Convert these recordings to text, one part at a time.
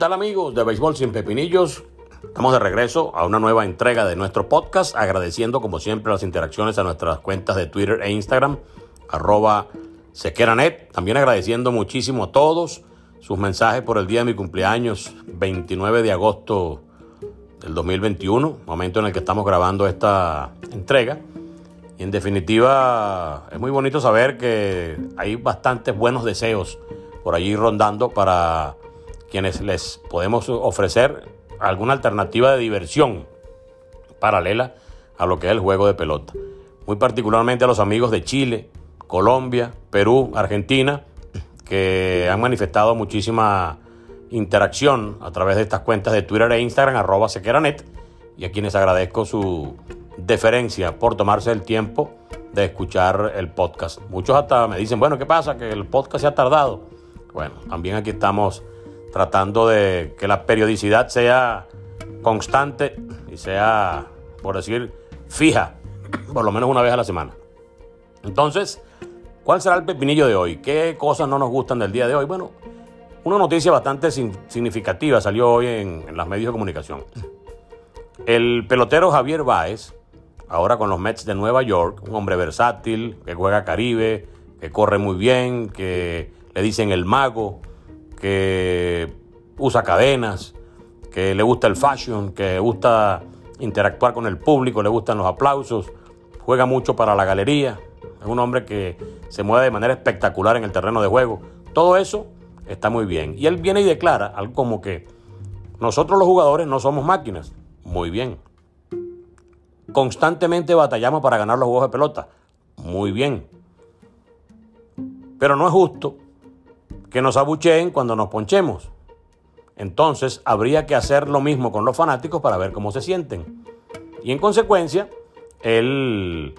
Tal amigos de Béisbol sin Pepinillos? Estamos de regreso a una nueva entrega de nuestro podcast, agradeciendo como siempre las interacciones a nuestras cuentas de Twitter e Instagram, arroba Sequeranet. También agradeciendo muchísimo a todos sus mensajes por el día de mi cumpleaños, 29 de agosto del 2021, momento en el que estamos grabando esta entrega. Y en definitiva, es muy bonito saber que hay bastantes buenos deseos por allí rondando para quienes les podemos ofrecer alguna alternativa de diversión paralela a lo que es el juego de pelota. Muy particularmente a los amigos de Chile, Colombia, Perú, Argentina, que han manifestado muchísima interacción a través de estas cuentas de Twitter e Instagram, arroba sequeranet, y a quienes agradezco su deferencia por tomarse el tiempo de escuchar el podcast. Muchos hasta me dicen, bueno, ¿qué pasa? Que el podcast se ha tardado. Bueno, también aquí estamos tratando de que la periodicidad sea constante y sea, por decir, fija, por lo menos una vez a la semana. Entonces, ¿cuál será el pepinillo de hoy? ¿Qué cosas no nos gustan del día de hoy? Bueno, una noticia bastante significativa salió hoy en, en, los medios de comunicación. El pelotero Javier Báez, ahora con los Mets de Nueva York, un hombre versátil, que juega Caribe, que corre muy bien, que le dicen el mago, que usa cadenas, que le gusta el fashion, que gusta interactuar con el público, le gustan los aplausos, juega mucho para la galería, es un hombre que se mueve de manera espectacular en el terreno de juego. Todo eso está muy bien. Y él viene y declara algo como que nosotros los jugadores no somos máquinas. Muy bien. Constantemente batallamos para ganar los juegos de pelota. Muy bien. Pero no es justo que nos abucheen cuando nos ponchemos. Entonces habría que hacer lo mismo con los fanáticos para ver cómo se sienten. Y en consecuencia, él,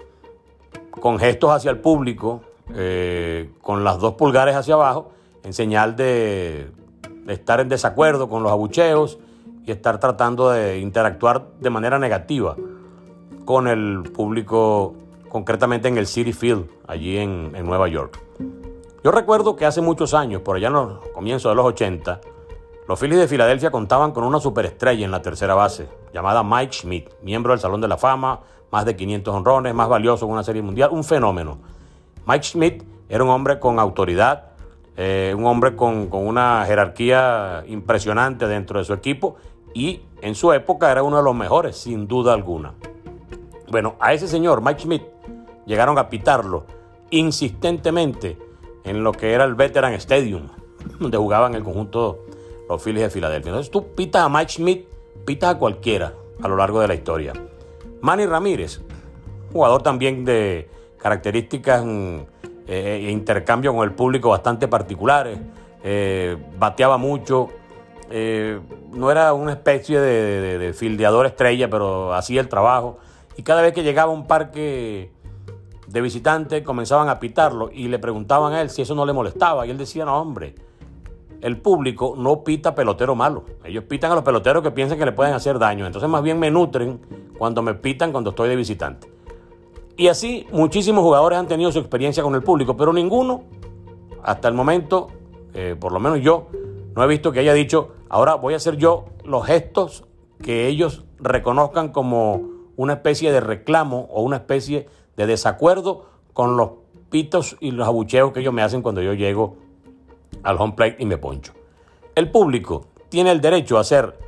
con gestos hacia el público, eh, con las dos pulgares hacia abajo, en señal de, estar en desacuerdo con los abucheos y estar tratando de interactuar de manera negativa con el público, concretamente en el City Field, allí en Nueva York. Yo recuerdo que hace muchos años, por allá en los comienzos de los 80, los Phillies de Filadelfia contaban con una superestrella en la tercera base, llamada Mike Schmidt, miembro del Salón de la Fama, más de 500 honrones, más valioso en una serie mundial, un fenómeno. Mike Schmidt era un hombre con autoridad, eh, un hombre con, con una jerarquía impresionante dentro de su equipo y en su época era uno de los mejores, sin duda alguna. Bueno, a ese señor, Mike Schmidt, llegaron a pitarlo insistentemente en lo que era el Veteran Stadium, donde jugaban el conjunto los Phillies de Filadelfia. Entonces tú pitas a Mike Schmidt, pitas a cualquiera a lo largo de la historia. Manny Ramírez, jugador también de características e eh, intercambio con el público bastante particulares, eh, bateaba mucho, eh, no era una especie de, de, de, fildeador estrella, pero hacía el trabajo. Y cada vez que llegaba a un parque de visitantes, comenzaban a pitarlo y le preguntaban a él si eso no le molestaba. Y él decía, no, hombre, el público no pita pelotero malo. Ellos pitan a los peloteros que piensan que le pueden hacer daño. Entonces más bien me nutren cuando me pitan cuando estoy de visitante. Y así muchísimos jugadores han tenido su experiencia con el público, pero ninguno, hasta el momento, eh, por lo menos yo, no he visto que haya dicho, ahora voy a hacer yo los gestos que ellos reconozcan como una especie de reclamo o una especie de desacuerdo con los pitos y los abucheos que ellos me hacen cuando yo llego al home plate y me poncho. El público tiene el derecho a hacer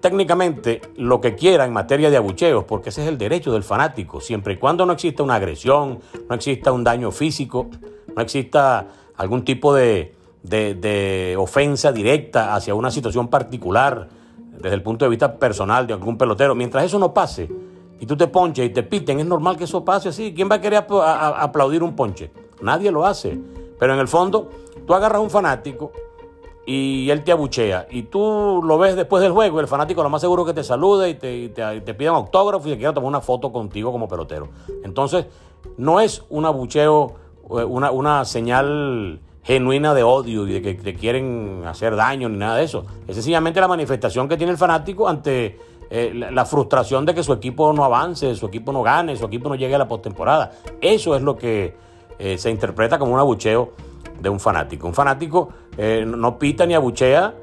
técnicamente lo que quiera en materia de abucheos, porque ese es el derecho del fanático, siempre y cuando no exista una agresión, no exista un daño físico, no exista algún tipo de, de, de ofensa directa hacia una situación particular desde el punto de vista personal de algún pelotero. Mientras eso no pase y tú te ponches y te piten, es normal que eso pase así. ¿Quién va a querer aplaudir un ponche? Nadie lo hace. Pero en el fondo, tú agarras a un fanático y él te abuchea y tú lo ves después del juego, el fanático lo más seguro que te salude y te, te, pide un autógrafo y se quiera tomar una foto contigo como pelotero. Entonces, no es un abucheo, eh, una, una señal genuina de odio y de que te quieren hacer daño ni nada de eso. Es sencillamente la manifestación que tiene el fanático ante eh, la, frustración de que su equipo no avance, su equipo no gane, su equipo no llegue a la postemporada. Eso es lo que eh, se interpreta como un abucheo de un fanático. Un fanático eh, no pita ni abuchea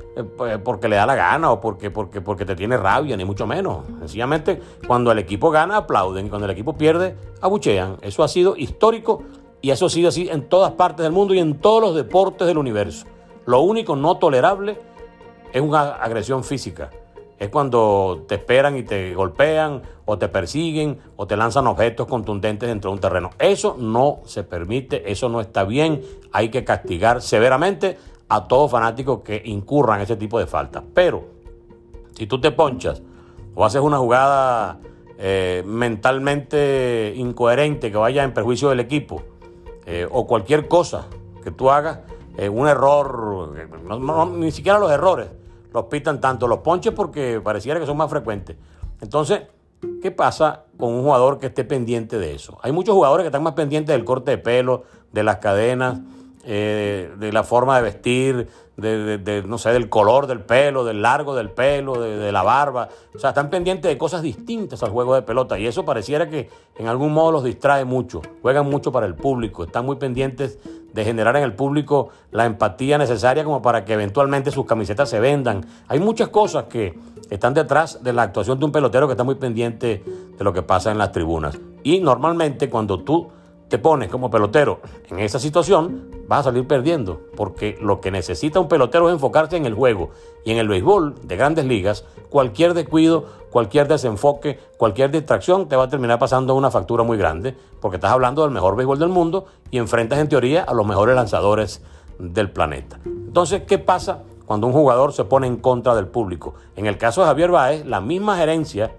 porque le da la gana o porque, porque, porque te tiene rabia, ni mucho menos. Sencillamente, cuando el equipo gana, aplauden. Y cuando el equipo pierde, abuchean. Eso ha sido histórico y eso ha sido así en todas partes del mundo y en todos los deportes del universo. Lo único no tolerable es una agresión física. Es cuando te esperan y te golpean o te persiguen o te lanzan objetos contundentes dentro de un terreno. Eso no se permite, eso no está bien. Hay que castigar severamente a todo fanático que incurra en ese tipo de faltas. Pero si tú te ponchas o haces una jugada eh, mentalmente incoherente que vaya en perjuicio del equipo, eh, o cualquier cosa que tú hagas, eh, un error, ni siquiera los errores los pitan tanto los ponches porque pareciera que son más frecuentes. Entonces, ¿qué pasa con un jugador que esté pendiente de eso? Hay muchos jugadores que están más pendientes del corte de pelo, de las cadenas, eh, de la forma de vestir, de, no sé, del color del pelo, del largo del pelo, de, la barba. O sea, están pendientes de cosas distintas al juego de pelota y eso pareciera que en algún modo los distrae mucho. Juegan mucho para el público, están muy pendientes de generar en el público la empatía necesaria como para que eventualmente sus camisetas se vendan. Hay muchas cosas que están detrás de la actuación de un pelotero que está muy pendiente de lo que pasa en las tribunas. Y normalmente cuando tú te pones como pelotero en esa situación, vas a salir perdiendo, porque lo que necesita un pelotero es enfocarse en el juego. Y en el béisbol de grandes ligas, cualquier descuido, cualquier desenfoque, cualquier distracción te va a terminar pasando una factura muy grande, porque estás hablando del mejor béisbol del mundo y enfrentas en teoría a los mejores lanzadores del planeta. Entonces, ¿qué pasa cuando un jugador se pone en contra del público? En el caso de Javier Baez, la misma gerencia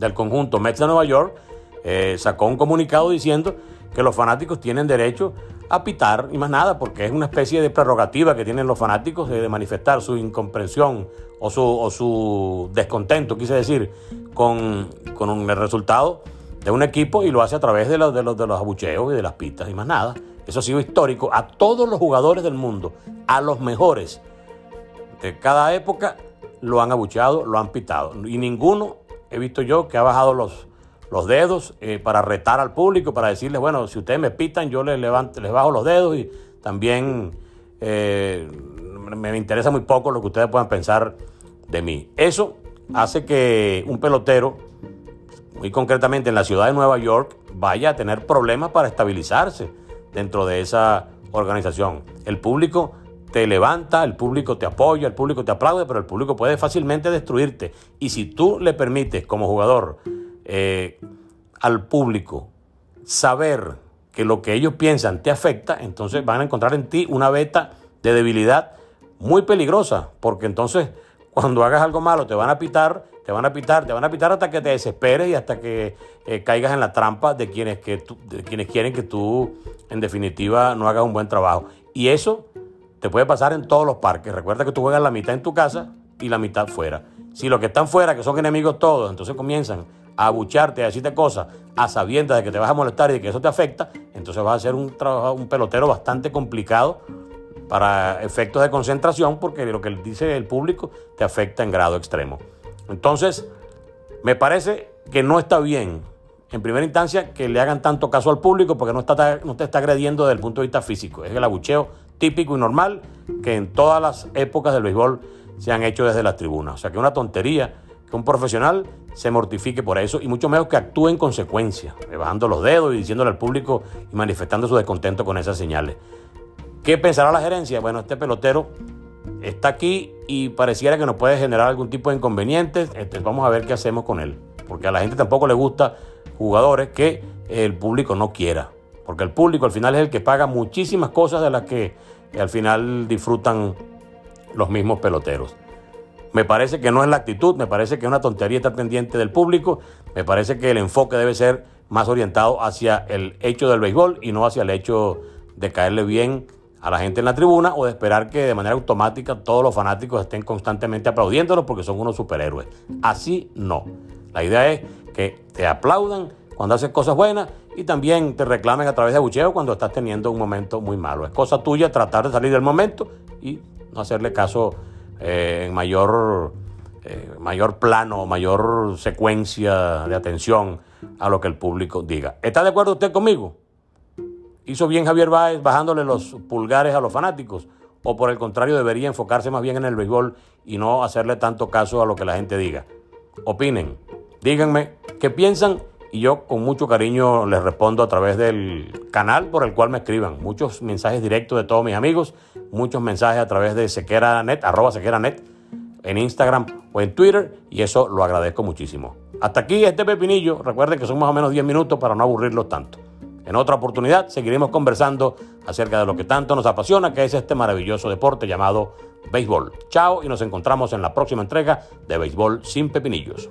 del conjunto Mets de Nueva York eh, sacó un comunicado diciendo que los fanáticos tienen derecho a pitar y más nada, porque es una especie de prerrogativa que tienen los fanáticos de, manifestar su incomprensión o su, o su descontento, quise decir, con, el resultado de un equipo y lo hace a través de los, de, de los abucheos y de las pistas y más nada. Eso ha sido histórico. A todos los jugadores del mundo, a los mejores de cada época, lo han abucheado, lo han pitado. Y ninguno he visto yo que ha bajado los, los dedos eh, para retar al público, para decirles, bueno, si ustedes me pitan, yo les, levanto, les bajo los dedos y también eh, me interesa muy poco lo que ustedes puedan pensar de mí. Eso hace que un pelotero, muy concretamente en la ciudad de Nueva York, vaya a tener problemas para estabilizarse dentro de esa organización. El público te levanta, el público te apoya, el público te aplaude, pero el público puede fácilmente destruirte. Y si tú le permites como jugador eh, al público saber que lo que ellos piensan te afecta, entonces van a encontrar en ti una beta de debilidad muy peligrosa, porque entonces cuando hagas algo malo te van a pitar, te van a pitar, te van a pitar hasta que te desesperes y hasta que eh, caigas en la trampa de quienes, que de quienes quieren que tú, en definitiva, no hagas un buen trabajo. Y eso te puede pasar en todos los parques. Recuerda que tú juegas la mitad en tu casa y la mitad fuera. Si los que están fuera, que son enemigos todos, entonces comienzan a abucharte, a decirte cosas, a sabiendas de que te vas a molestar y de que eso te afecta, entonces vas a ser un, un pelotero bastante complicado para efectos de concentración, porque lo que dice el público te afecta en grado extremo. Entonces, me parece que no está bien, en primera instancia, que le hagan tanto caso al público, porque no, está, no te está agrediendo desde el punto de vista físico. Es el abucheo típico y normal que en todas las épocas del béisbol se han hecho desde las tribunas. O sea que una tontería un profesional se mortifique por eso y mucho menos que actúe en consecuencia, bajando los dedos y diciéndole al público y manifestando su descontento con esas señales. ¿Qué pensará la gerencia? Bueno, este pelotero está aquí y pareciera que nos puede generar algún tipo de inconvenientes. Este, vamos a ver qué hacemos con él. Porque a la gente tampoco le gusta jugadores que el público no quiera. Porque el público al final es el que paga muchísimas cosas de las que al final disfrutan los mismos peloteros. Me parece que no es la actitud, me parece que es una tontería estar pendiente del público, me parece que el enfoque debe ser más orientado hacia el hecho del béisbol y no hacia el hecho de caerle bien a la gente en la tribuna o de esperar que de manera automática todos los fanáticos estén constantemente aplaudiéndolos porque son unos superhéroes. Así no. La idea es que te aplaudan cuando haces cosas buenas y también te reclamen a través de bucheo cuando estás teniendo un momento muy malo. Es cosa tuya tratar de salir del momento y no hacerle caso eh, en mayor, eh, mayor plano, mayor secuencia de atención a lo que el público diga. ¿Está de acuerdo usted conmigo? ¿Hizo bien Javier Báez bajándole los pulgares a los fanáticos? ¿O por el contrario debería enfocarse más bien en el béisbol y no hacerle tanto caso a lo que la gente diga? Opinen, díganme qué piensan y yo con mucho cariño les respondo a través del canal por el cual me escriban. Muchos mensajes directos de todos mis amigos, muchos mensajes a través de sequeranet, arroba sequeranet, en Instagram o en Twitter y eso lo agradezco muchísimo. Hasta aquí este pepinillo. Recuerden que son más o menos 10 minutos para no aburrirlos tanto. En otra oportunidad seguiremos conversando acerca de lo que tanto nos apasiona, que es este maravilloso deporte llamado béisbol. Chao y nos encontramos en la próxima entrega de Béisbol sin Pepinillos.